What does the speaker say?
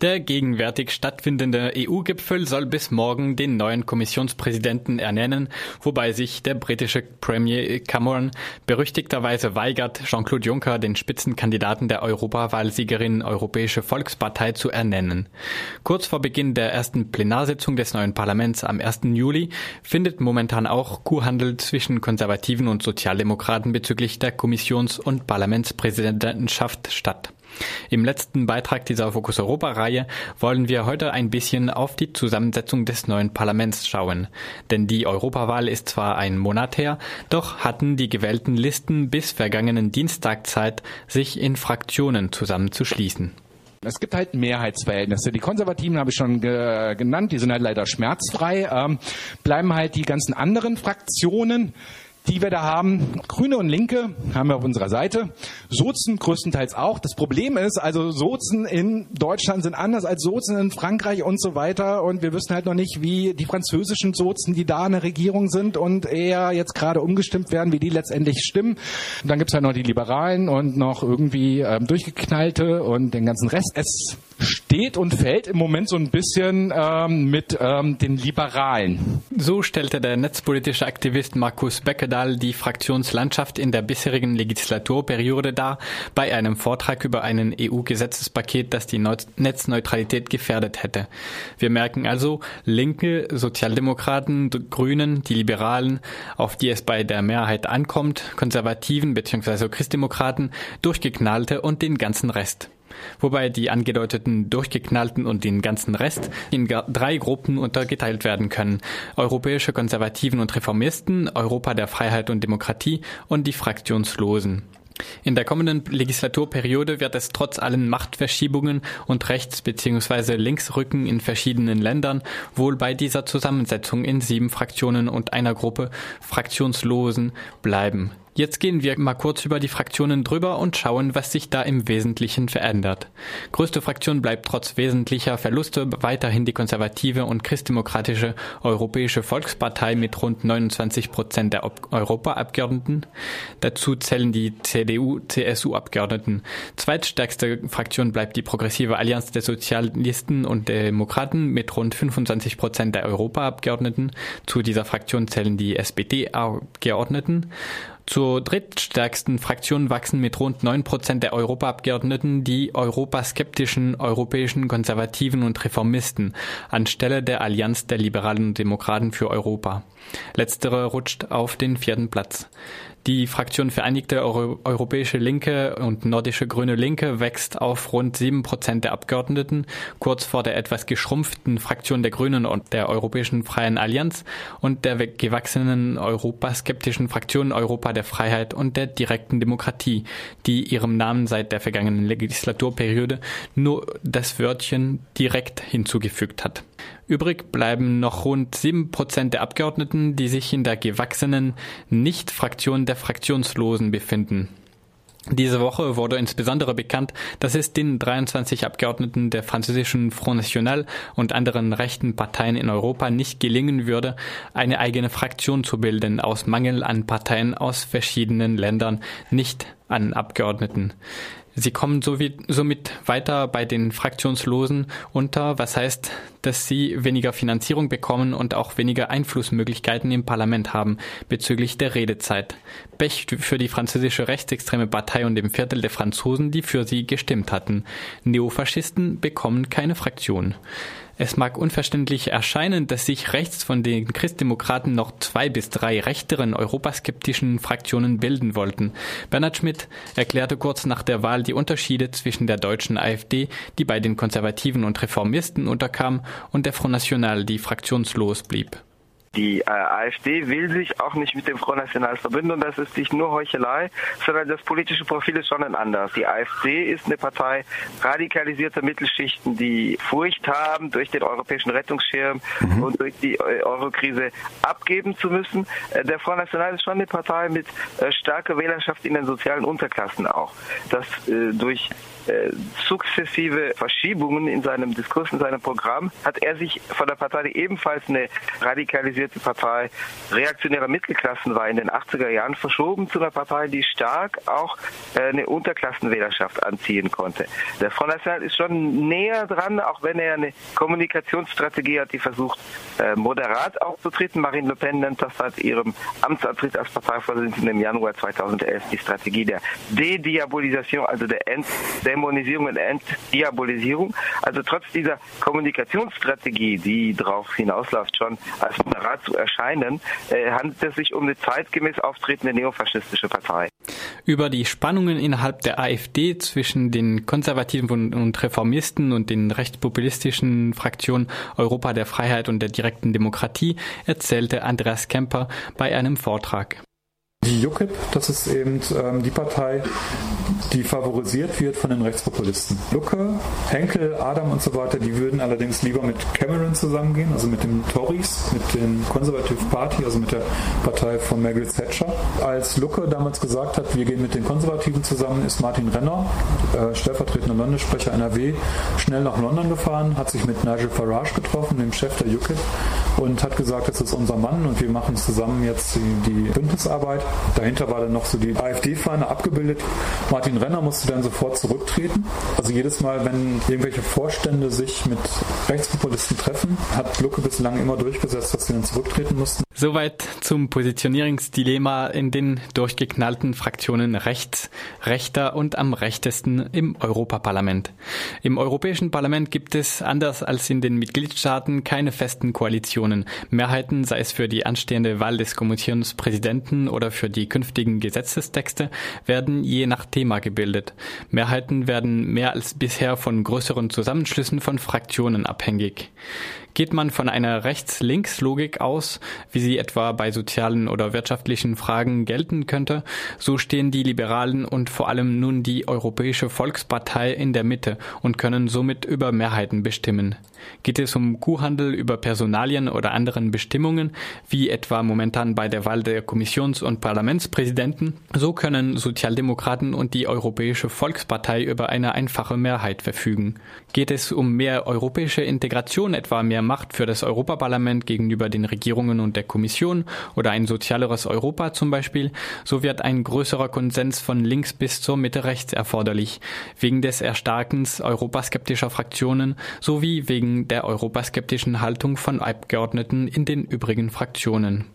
Der gegenwärtig stattfindende EU-Gipfel soll bis morgen den neuen Kommissionspräsidenten ernennen, wobei sich der britische Premier Cameron berüchtigterweise weigert, Jean-Claude Juncker den Spitzenkandidaten der Europawahlsiegerin Europäische Volkspartei zu ernennen. Kurz vor Beginn der ersten Plenarsitzung des neuen Parlaments am 1. Juli findet momentan auch Kuhhandel zwischen Konservativen und Sozialdemokraten bezüglich der Kommissions- und Parlamentspräsidentenschaft statt. Im letzten Beitrag dieser Fokus Europa-Reihe wollen wir heute ein bisschen auf die Zusammensetzung des neuen Parlaments schauen. Denn die Europawahl ist zwar ein Monat her, doch hatten die gewählten Listen bis vergangenen Dienstag Zeit, sich in Fraktionen zusammenzuschließen. Es gibt halt Mehrheitsverhältnisse. Die Konservativen habe ich schon ge genannt, die sind halt leider schmerzfrei. Ähm, bleiben halt die ganzen anderen Fraktionen die wir da haben. Grüne und Linke haben wir auf unserer Seite. Sozen größtenteils auch. Das Problem ist, also Sozen in Deutschland sind anders als Sozen in Frankreich und so weiter. Und wir wissen halt noch nicht, wie die französischen Sozen, die da in der Regierung sind und eher jetzt gerade umgestimmt werden, wie die letztendlich stimmen. Und dann gibt's halt noch die Liberalen und noch irgendwie ähm, durchgeknallte und den ganzen Rest. Es steht und fällt im Moment so ein bisschen ähm, mit ähm, den Liberalen. So stellte der netzpolitische Aktivist Markus Beckedahl die Fraktionslandschaft in der bisherigen Legislaturperiode dar bei einem Vortrag über einen EU-Gesetzespaket, das die Netzneutralität gefährdet hätte. Wir merken also, Linke, Sozialdemokraten, Grünen, die Liberalen, auf die es bei der Mehrheit ankommt, Konservativen bzw. Christdemokraten, Durchgeknallte und den ganzen Rest wobei die angedeuteten Durchgeknallten und den ganzen Rest in drei Gruppen untergeteilt werden können. Europäische Konservativen und Reformisten, Europa der Freiheit und Demokratie und die Fraktionslosen. In der kommenden Legislaturperiode wird es trotz allen Machtverschiebungen und Rechts- bzw. Linksrücken in verschiedenen Ländern wohl bei dieser Zusammensetzung in sieben Fraktionen und einer Gruppe Fraktionslosen bleiben. Jetzt gehen wir mal kurz über die Fraktionen drüber und schauen, was sich da im Wesentlichen verändert. Größte Fraktion bleibt trotz wesentlicher Verluste weiterhin die konservative und christdemokratische Europäische Volkspartei mit rund 29 Prozent der Europaabgeordneten. Dazu zählen die CDU-CSU-Abgeordneten. Zweitstärkste Fraktion bleibt die progressive Allianz der Sozialisten und Demokraten mit rund 25 Prozent der Europaabgeordneten. Zu dieser Fraktion zählen die SPD-Abgeordneten. Zur drittstärksten Fraktion wachsen mit rund 9 Prozent der Europaabgeordneten die europaskeptischen europäischen Konservativen und Reformisten anstelle der Allianz der Liberalen und Demokraten für Europa. Letztere rutscht auf den vierten Platz. Die Fraktion Vereinigte Euro Europäische Linke und Nordische Grüne Linke wächst auf rund sieben Prozent der Abgeordneten, kurz vor der etwas geschrumpften Fraktion der Grünen und der Europäischen Freien Allianz und der gewachsenen europaskeptischen Fraktion Europa der Freiheit und der direkten Demokratie, die ihrem Namen seit der vergangenen Legislaturperiode nur das Wörtchen direkt hinzugefügt hat. Übrig bleiben noch rund sieben Prozent der Abgeordneten, die sich in der gewachsenen Nicht-Fraktion der Fraktionslosen befinden. Diese Woche wurde insbesondere bekannt, dass es den 23 Abgeordneten der französischen Front National und anderen rechten Parteien in Europa nicht gelingen würde, eine eigene Fraktion zu bilden, aus Mangel an Parteien aus verschiedenen Ländern, nicht an Abgeordneten. Sie kommen somit weiter bei den Fraktionslosen unter, was heißt, dass sie weniger Finanzierung bekommen und auch weniger Einflussmöglichkeiten im Parlament haben bezüglich der Redezeit. Pech für die französische rechtsextreme Partei und dem Viertel der Franzosen, die für sie gestimmt hatten. Neofaschisten bekommen keine Fraktion. Es mag unverständlich erscheinen, dass sich rechts von den Christdemokraten noch zwei bis drei rechteren europaskeptischen Fraktionen bilden wollten. Bernhard Schmidt erklärte kurz nach der Wahl die Unterschiede zwischen der deutschen AfD, die bei den Konservativen und Reformisten unterkam, und der Front National, die fraktionslos blieb. Die äh, AfD will sich auch nicht mit dem Front National verbinden und das ist nicht nur Heuchelei, sondern das politische Profil ist schon ein anderes. Die AfD ist eine Partei radikalisierter Mittelschichten, die Furcht haben, durch den europäischen Rettungsschirm mhm. und durch die äh, Eurokrise abgeben zu müssen. Äh, der Front National ist schon eine Partei mit äh, starker Wählerschaft in den sozialen Unterklassen auch. Das äh, durch äh, sukzessive Verschiebungen in seinem Diskurs, in seinem Programm, hat er sich von der Partei, die ebenfalls eine radikalisierte radikalisierte Partei reaktionärer Mittelklassen war in den 80er Jahren verschoben zu einer Partei, die stark auch äh, eine Unterklassenwählerschaft anziehen konnte. Der Front National ist schon näher dran, auch wenn er eine Kommunikationsstrategie hat, die versucht, äh, moderat aufzutreten. Marine Le Pen nennt das seit ihrem Amtsantritt als Parteivorsitzende im Januar 2011 die Strategie der De-Diabolisation, also der Entdämonisierung und Entdiabolisierung. Also trotz dieser Kommunikationsstrategie, die darauf hinausläuft, schon als moderat zu erscheinen, äh, handelt es sich um eine zeitgemäß auftretende neofaschistische Partei. Über die Spannungen innerhalb der AfD zwischen den Konservativen und Reformisten und den rechtspopulistischen Fraktionen Europa der Freiheit und der direkten Demokratie erzählte Andreas Kemper bei einem Vortrag. Die UKIP, das ist eben ähm, die Partei, die favorisiert wird von den Rechtspopulisten. Lucke, Henkel, Adam und so weiter, die würden allerdings lieber mit Cameron zusammengehen, also mit den Tories, mit den Conservative Party, also mit der Partei von Margaret Thatcher. Als Lucke damals gesagt hat, wir gehen mit den Konservativen zusammen, ist Martin Renner, äh, stellvertretender Landessprecher NRW, schnell nach London gefahren, hat sich mit Nigel Farage getroffen, dem Chef der UKIP, und hat gesagt, das ist unser Mann und wir machen zusammen jetzt die, die Bündnisarbeit. Dahinter war dann noch so die AfD-Fahne abgebildet. Martin Renner musste dann sofort zurücktreten. Also jedes Mal, wenn irgendwelche Vorstände sich mit Rechtspopulisten treffen, hat Lucke bislang immer durchgesetzt, dass sie dann zurücktreten mussten. Soweit zum Positionierungsdilemma in den durchgeknallten Fraktionen rechts, rechter und am rechtesten im Europaparlament. Im Europäischen Parlament gibt es, anders als in den Mitgliedstaaten, keine festen Koalitionen. Mehrheiten, sei es für die anstehende Wahl des Kommissionspräsidenten oder für die künftigen Gesetzestexte, werden je nach Thema gebildet. Mehrheiten werden mehr als bisher von größeren Zusammenschlüssen von Fraktionen abhängig. Geht man von einer Rechts-Links-Logik aus, wie sie etwa bei sozialen oder wirtschaftlichen Fragen gelten könnte, so stehen die Liberalen und vor allem nun die Europäische Volkspartei in der Mitte und können somit über Mehrheiten bestimmen. Geht es um Kuhhandel über Personalien oder anderen Bestimmungen, wie etwa momentan bei der Wahl der Kommissions- und Parlamentspräsidenten, so können Sozialdemokraten und die Europäische Volkspartei über eine einfache Mehrheit verfügen. Geht es um mehr europäische Integration, etwa mehr Macht für das Europaparlament gegenüber den Regierungen und der Kommission oder ein sozialeres Europa zum Beispiel, so wird ein größerer Konsens von links bis zur Mitte rechts erforderlich, wegen des Erstarkens europaskeptischer Fraktionen sowie wegen der europaskeptischen Haltung von Abgeordneten in den übrigen Fraktionen.